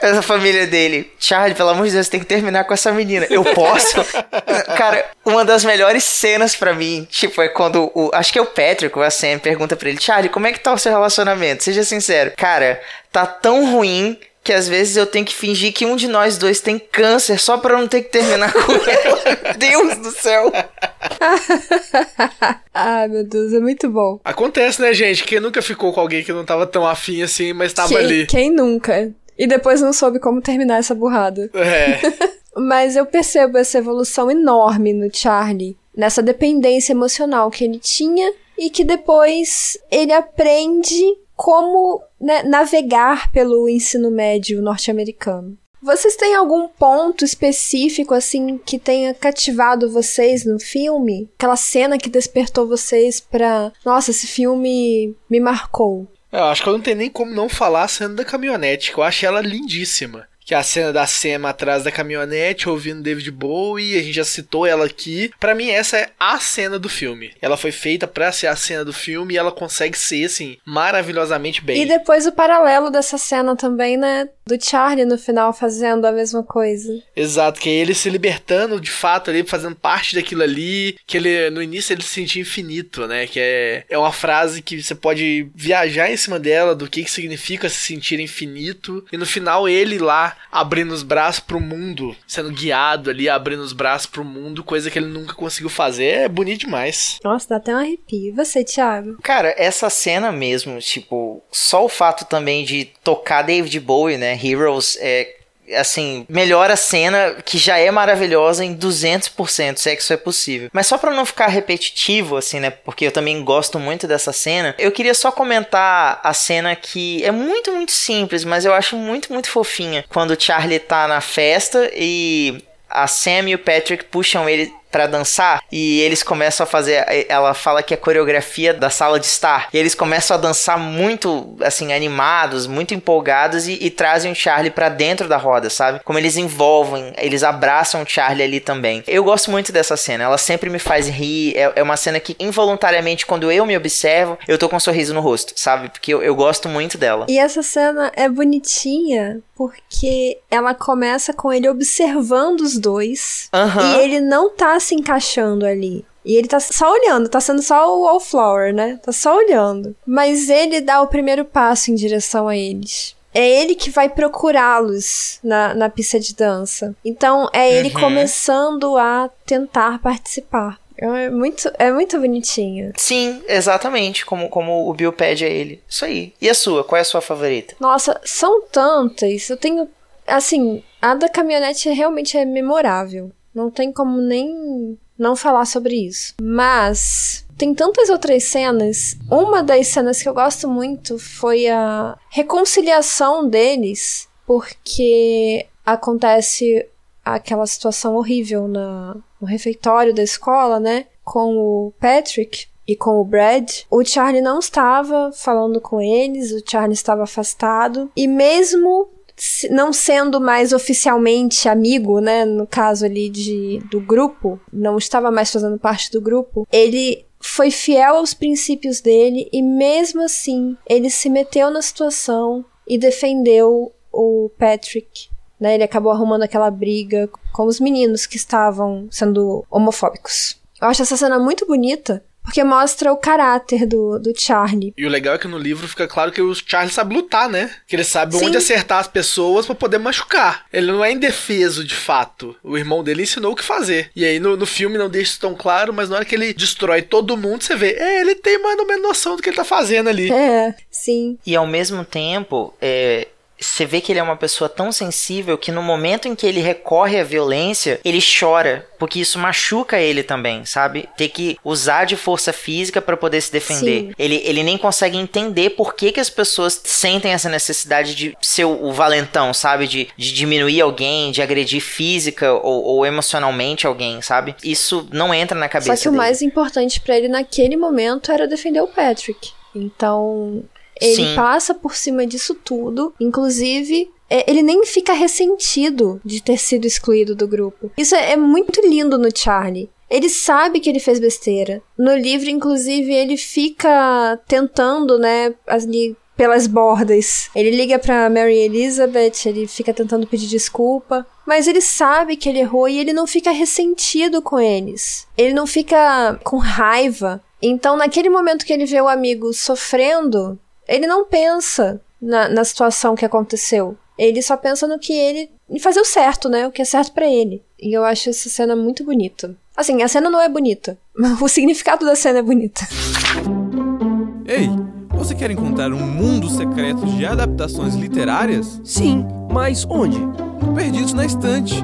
essa família dele. Charlie, pelo amor de Deus, tem que terminar com essa menina. Eu posso? (laughs) Cara, uma das melhores cenas para mim, tipo, é quando o. Acho que é o Patrick, o Sam, pergunta pra ele: Charlie, como é que tá o seu relacionamento? Seja sincero. Cara, tá tão ruim que às vezes eu tenho que fingir que um de nós dois tem câncer só pra eu não ter que terminar com ela. (laughs) Deus do céu. (laughs) ah, meu Deus, é muito bom. Acontece, né, gente? Quem nunca ficou com alguém que não tava tão afim assim, mas tava quem, ali. Quem nunca? E depois não soube como terminar essa burrada. É. (laughs) Mas eu percebo essa evolução enorme no Charlie, nessa dependência emocional que ele tinha e que depois ele aprende como né, navegar pelo ensino médio norte-americano. Vocês têm algum ponto específico assim que tenha cativado vocês no filme? Aquela cena que despertou vocês para, nossa, esse filme me marcou. Eu acho que eu não tenho nem como não falar a cena da caminhonete, que eu achei ela lindíssima que é a cena da Sam atrás da caminhonete ouvindo David Bowie, a gente já citou ela aqui. Para mim essa é a cena do filme. Ela foi feita para ser a cena do filme e ela consegue ser assim maravilhosamente bem. E depois o paralelo dessa cena também, né, do Charlie no final fazendo a mesma coisa. Exato, que é ele se libertando de fato ali, fazendo parte daquilo ali, que ele no início ele se sentia infinito, né, que é é uma frase que você pode viajar em cima dela do que que significa se sentir infinito e no final ele lá abrindo os braços pro mundo, sendo guiado ali, abrindo os braços pro mundo, coisa que ele nunca conseguiu fazer. É bonito demais. Nossa, dá até um arrepio. E você, Thiago? Cara, essa cena mesmo, tipo, só o fato também de tocar David Bowie, né? Heroes, é, assim, melhora a cena que já é maravilhosa em 200%, se é que isso é possível. Mas só para não ficar repetitivo, assim, né? Porque eu também gosto muito dessa cena, eu queria só comentar a cena que é muito, muito simples, mas eu acho muito, muito fofinha. Quando o Charlie tá na festa e a Sam e o Patrick puxam ele para dançar e eles começam a fazer. Ela fala que é coreografia da sala de estar. E eles começam a dançar muito, assim, animados, muito empolgados e, e trazem o Charlie para dentro da roda, sabe? Como eles envolvem, eles abraçam o Charlie ali também. Eu gosto muito dessa cena, ela sempre me faz rir. É, é uma cena que involuntariamente, quando eu me observo, eu tô com um sorriso no rosto, sabe? Porque eu, eu gosto muito dela. E essa cena é bonitinha porque ela começa com ele observando os dois uhum. e ele não tá se encaixando ali. E ele tá só olhando, tá sendo só o Wallflower, né? Tá só olhando. Mas ele dá o primeiro passo em direção a eles. É ele que vai procurá-los na, na pista de dança. Então é ele uhum. começando a tentar participar. É muito, é muito bonitinho. Sim, exatamente, como, como o Bill pede a ele. Isso aí. E a sua? Qual é a sua favorita? Nossa, são tantas. Eu tenho. Assim, a da caminhonete realmente é memorável. Não tem como nem não falar sobre isso. Mas tem tantas outras cenas. Uma das cenas que eu gosto muito foi a reconciliação deles, porque acontece aquela situação horrível na, no refeitório da escola, né? Com o Patrick e com o Brad. O Charlie não estava falando com eles, o Charlie estava afastado. E mesmo não sendo mais oficialmente amigo, né, no caso ali de, do grupo, não estava mais fazendo parte do grupo, ele foi fiel aos princípios dele e mesmo assim ele se meteu na situação e defendeu o Patrick. Né, ele acabou arrumando aquela briga com os meninos que estavam sendo homofóbicos. Eu acho essa cena muito bonita, porque mostra o caráter do, do Charlie. E o legal é que no livro fica claro que o Charlie sabe lutar, né? Que ele sabe Sim. onde acertar as pessoas para poder machucar. Ele não é indefeso de fato. O irmão dele ensinou o que fazer. E aí no, no filme não deixa isso tão claro, mas na hora que ele destrói todo mundo, você vê, é, ele tem mais ou menos noção do que ele tá fazendo ali. É, sim. E ao mesmo tempo, é, você vê que ele é uma pessoa tão sensível que no momento em que ele recorre à violência, ele chora, porque isso machuca ele também, sabe? Ter que usar de força física para poder se defender. Ele, ele nem consegue entender por que, que as pessoas sentem essa necessidade de ser o, o valentão, sabe? De, de diminuir alguém, de agredir física ou, ou, emocionalmente alguém, sabe? Isso não entra na cabeça Só que dele. o mais importante para ele naquele momento era defender o Patrick. Então, ele Sim. passa por cima disso tudo, inclusive é, ele nem fica ressentido de ter sido excluído do grupo. Isso é, é muito lindo no Charlie. Ele sabe que ele fez besteira. No livro, inclusive, ele fica tentando, né, ali pelas bordas. Ele liga pra Mary Elizabeth, ele fica tentando pedir desculpa. Mas ele sabe que ele errou e ele não fica ressentido com eles. Ele não fica com raiva. Então, naquele momento que ele vê o amigo sofrendo, ele não pensa na, na situação que aconteceu. Ele só pensa no que ele. em fazer o certo, né? O que é certo para ele. E eu acho essa cena muito bonita. Assim, a cena não é bonita, mas o significado da cena é bonita. Ei, você quer encontrar um mundo secreto de adaptações literárias? Sim, mas onde? Perdidos na estante.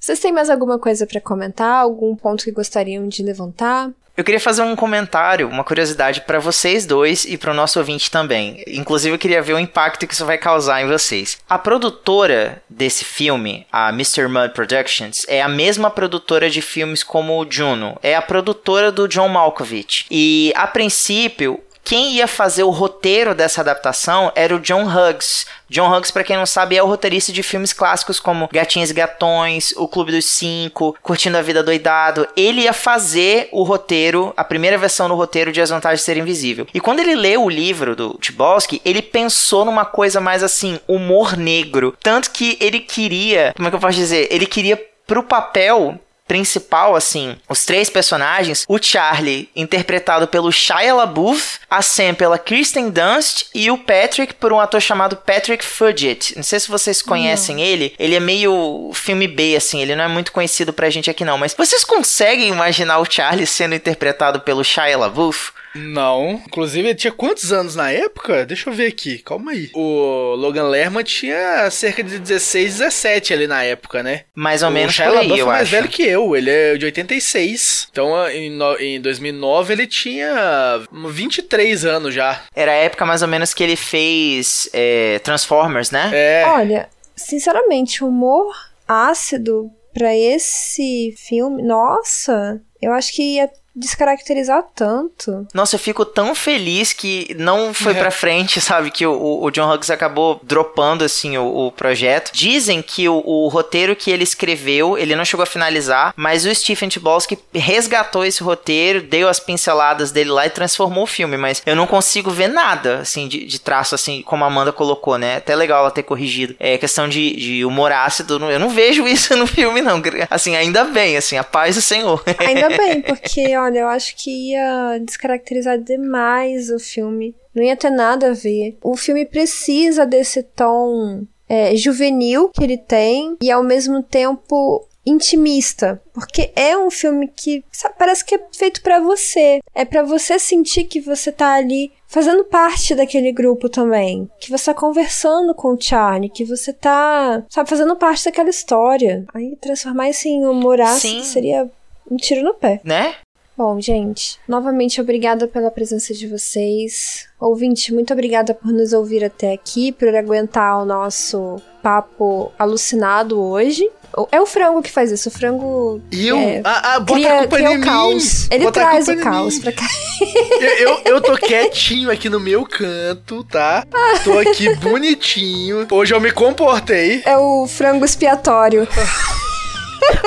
Vocês têm mais alguma coisa para comentar? Algum ponto que gostariam de levantar? Eu queria fazer um comentário, uma curiosidade para vocês dois e para o nosso ouvinte também. Inclusive, eu queria ver o impacto que isso vai causar em vocês. A produtora desse filme, a Mr. Mud Productions, é a mesma produtora de filmes como o Juno. É a produtora do John Malkovich. E, a princípio, quem ia fazer o roteiro dessa adaptação era o John Hughes. John Hughes, para quem não sabe, é o roteirista de filmes clássicos como Gatinhos e Gatões, O Clube dos Cinco, Curtindo a Vida Doidado. Ele ia fazer o roteiro, a primeira versão do roteiro de As Vantagens de Ser Invisível. E quando ele leu o livro do Tchaikovsky, ele pensou numa coisa mais assim, humor negro. Tanto que ele queria, como é que eu posso dizer? Ele queria pro papel principal, assim, os três personagens, o Charlie, interpretado pelo Shia LaBeouf, a Sam pela Kristen Dunst e o Patrick por um ator chamado Patrick Fugit. Não sei se vocês conhecem não. ele, ele é meio filme B, assim, ele não é muito conhecido pra gente aqui não, mas vocês conseguem imaginar o Charlie sendo interpretado pelo Shia LaBeouf? Não. Inclusive, ele tinha quantos anos na época? Deixa eu ver aqui, calma aí. O Logan Lerman tinha cerca de 16, 17 ali na época, né? Mais ou o menos Shia por aí, LaBeouf eu é mais acho. velho que eu, ele é de 86. Então, em, no, em 2009, ele tinha 23 anos já. Era a época mais ou menos que ele fez é, Transformers, né? É. Olha, sinceramente, humor ácido para esse filme, nossa, eu acho que ia descaracterizar tanto. Nossa, eu fico tão feliz que não foi é. pra frente, sabe? Que o, o John Hughes acabou dropando, assim, o, o projeto. Dizem que o, o, roteiro que ele escreveu, ele não chegou a finalizar, mas o Stephen Tobolsky resgatou esse roteiro, deu as pinceladas dele lá e transformou o filme, mas eu não consigo ver nada, assim, de, de traço, assim, como a Amanda colocou, né? Até legal ela ter corrigido. É questão de, de humor ácido, eu não vejo isso (laughs) no filme, não. Assim, ainda bem, assim, a paz do Senhor. Ainda bem, (laughs) porque, olha, eu acho que ia descaracterizar demais o filme. Não ia ter nada a ver. O filme precisa desse tom é, juvenil que ele tem e ao mesmo tempo intimista, porque é um filme que sabe, parece que é feito para você. É para você sentir que você tá ali fazendo parte daquele grupo também, que você tá conversando com o Charlie, que você tá, sabe, fazendo parte daquela história. Aí transformar isso em humor ácido seria um tiro no pé. Né? Bom, gente, novamente obrigada pela presença de vocês. Ouvinte, muito obrigada por nos ouvir até aqui, por aguentar o nosso papo alucinado hoje. É o frango que faz isso. O frango. E eu? É, ah, ah, bota cria, a culpa cria o caos. Ele Bota a traz o caos pra cá. (laughs) Eu, eu, eu tô quietinho aqui no meu canto, tá? Tô aqui (laughs) bonitinho. Hoje eu me comportei. É o frango expiatório. (laughs)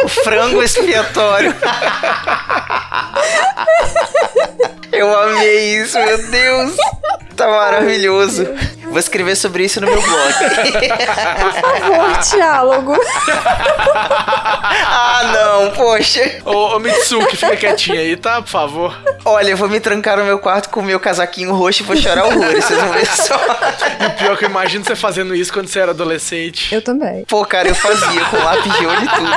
O frango expiatório. Eu amei isso, meu Deus. Tá maravilhoso. Vou escrever sobre isso no meu blog. Por diálogo. ah, não, poxa. Ô, ô Mitsuki, fica quietinho aí, tá? Por favor. Olha, eu vou me trancar no meu quarto com o meu casaquinho roxo e vou chorar horrores, vocês vão ver só. E o pior é que eu imagino você fazendo isso quando você era adolescente. Eu também. Pô, cara, eu fazia com lápis de olho e tudo.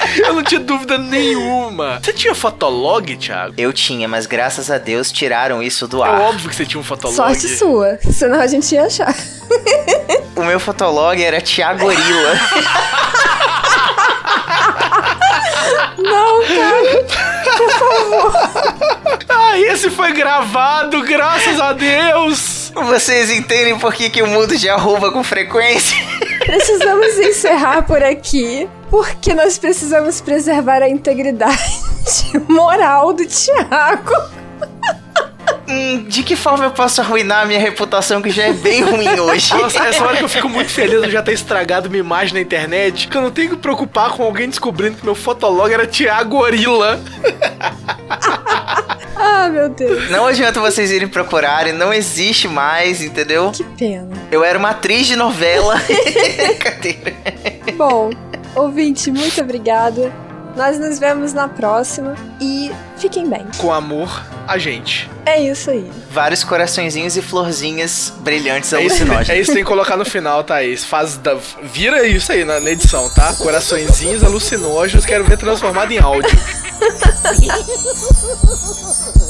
(laughs) Eu não tinha dúvida nenhuma. Você tinha fotolog, Thiago? Eu tinha, mas graças a Deus tiraram isso do É ar. óbvio que você tinha um fotolog. Sorte sua. Senão a gente ia achar. O meu fotolog era Tiago Gorila. Não, cara. Ah, esse foi gravado, graças a Deus! Vocês entendem por que, que eu mudo de arroba com frequência? (laughs) Precisamos encerrar por aqui. Porque nós precisamos preservar a integridade (laughs) moral do Thiago. Hum, de que forma eu posso arruinar a minha reputação que já é bem ruim hoje? Nossa, (laughs) essa hora que eu fico muito feliz de já ter estragado minha imagem na internet, que eu não tenho que preocupar com alguém descobrindo que meu fotolog era Thiago Gorila. Ah, meu Deus. Não adianta vocês irem procurarem, não existe mais, entendeu? Que pena. Eu era uma atriz de novela. (laughs) (laughs) Bom, ouvinte, muito obrigada. Nós nos vemos na próxima e fiquem bem. Com amor, a gente. É isso aí. Vários coraçõezinhos e florzinhas brilhantes É isso, alucinógenas. é isso que tem que colocar no final, Thaís. Faz da, vira isso aí na, na edição, tá? Coraçõezinhos alucinógenos, quero ver transformado em áudio. (laughs)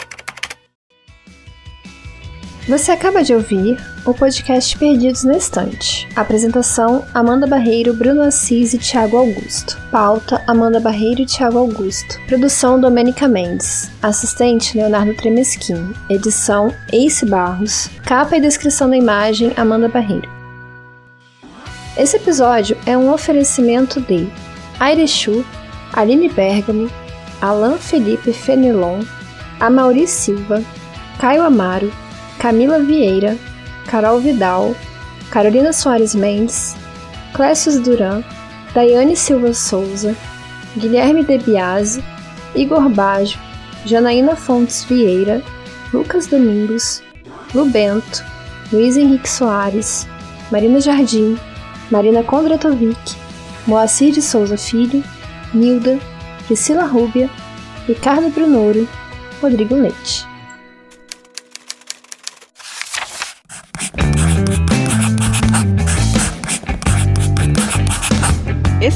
Você acaba de ouvir o podcast Perdidos na Estante. Apresentação: Amanda Barreiro, Bruno Assis e Thiago Augusto. Pauta: Amanda Barreiro e Thiago Augusto. Produção: Domênica Mendes. Assistente: Leonardo Tremesquim. Edição: Ace Barros. Capa e descrição da imagem: Amanda Barreiro. Esse episódio é um oferecimento de Airechu, Aline Bergamo, Alain Felipe Fenelon, Amauri Silva, Caio Amaro, Camila Vieira, Carol Vidal, Carolina Soares Mendes, Clécius Duran, Daiane Silva Souza, Guilherme Debiase, Igor Baggio, Janaína Fontes Vieira, Lucas Domingos, Lu Bento, Luiz Henrique Soares, Marina Jardim, Marina Kondratovic, Moacir de Souza Filho, Nilda, Priscila Rúbia, Ricardo Brunoro, Rodrigo Leite.